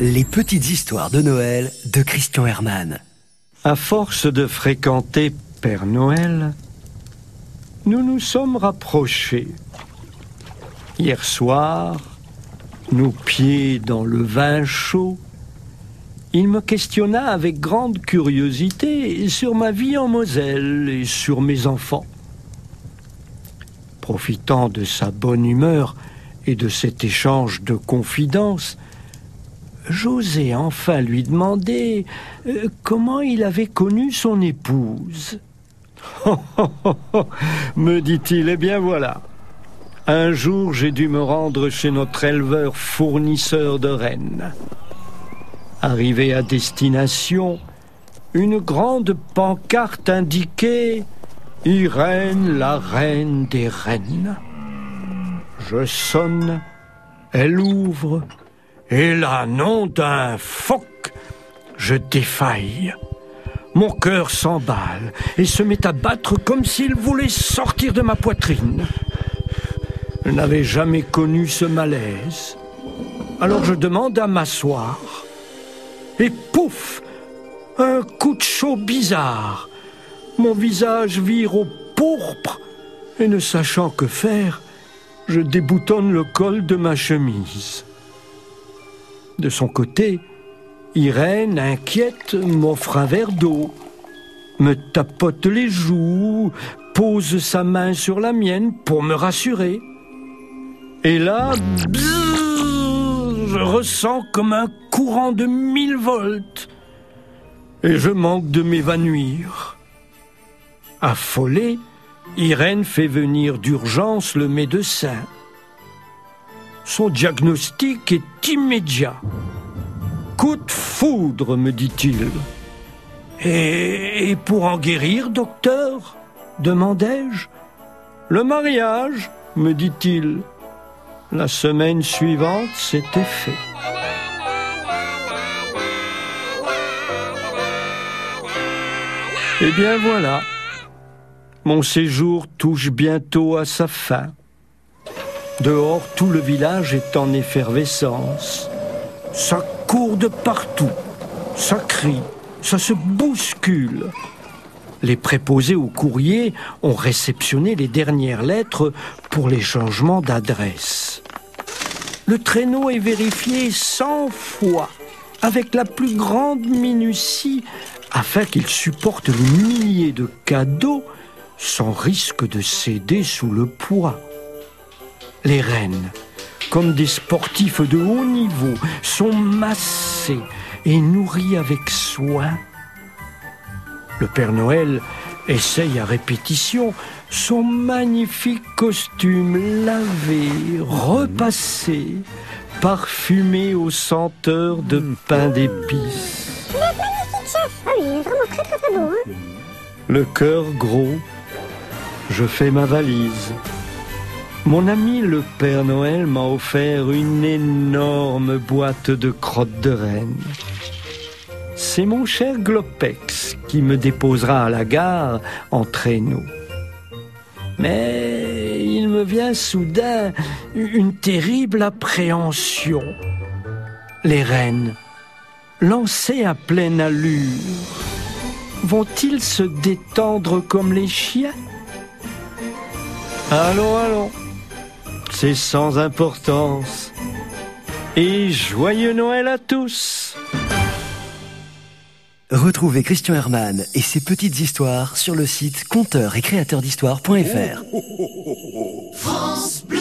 Les petites histoires de Noël de Christian Hermann. À force de fréquenter Père Noël, nous nous sommes rapprochés. Hier soir, nos pieds dans le vin chaud, il me questionna avec grande curiosité sur ma vie en Moselle et sur mes enfants. Profitant de sa bonne humeur et de cet échange de confidences, j'osais enfin lui demander euh, comment il avait connu son épouse. me dit-il, eh bien voilà. Un jour, j'ai dû me rendre chez notre éleveur fournisseur de rennes. Arrivé à destination, une grande pancarte indiquait Irène, la reine des rennes. Je sonne, elle ouvre, et là, nom d'un phoque, je défaille. Mon cœur s'emballe et se met à battre comme s'il voulait sortir de ma poitrine. Je n'avais jamais connu ce malaise. Alors je demande à m'asseoir. Et pouf Un coup de chaud bizarre. Mon visage vire au pourpre et ne sachant que faire, je déboutonne le col de ma chemise. De son côté, Irène, inquiète, m'offre un verre d'eau, me tapote les joues, pose sa main sur la mienne pour me rassurer. Et là, je ressens comme un courant de mille volts. Et je manque de m'évanouir. Affolée, Irène fait venir d'urgence le médecin. Son diagnostic est immédiat. Coup de foudre, me dit-il. Et, pour en guérir, docteur demandai-je. Le mariage, me dit-il. La semaine suivante, c'était fait. Eh bien voilà, mon séjour touche bientôt à sa fin. Dehors, tout le village est en effervescence. Ça court de partout, ça crie, ça se bouscule. Les préposés au courrier ont réceptionné les dernières lettres pour les changements d'adresse. Le traîneau est vérifié cent fois, avec la plus grande minutie, afin qu'il supporte les milliers de cadeaux sans risque de céder sous le poids. Les reines, comme des sportifs de haut niveau, sont massés et nourris avec soin. Le Père Noël essaye à répétition son magnifique costume lavé, repassé, parfumé aux senteurs de pain d'épices. Ah oui, il est vraiment très très très beau. Hein Le cœur gros, je fais ma valise. Mon ami le Père Noël m'a offert une énorme boîte de crottes de reine. C'est mon cher Glopex qui me déposera à la gare en traîneau. Mais il me vient soudain une terrible appréhension. Les rennes, lancées à pleine allure, vont-ils se détendre comme les chiens? Allons, allons, c'est sans importance. Et joyeux Noël à tous Retrouvez Christian Hermann et ses petites histoires sur le site conteur et créateur d'histoire.fr. France Bleu.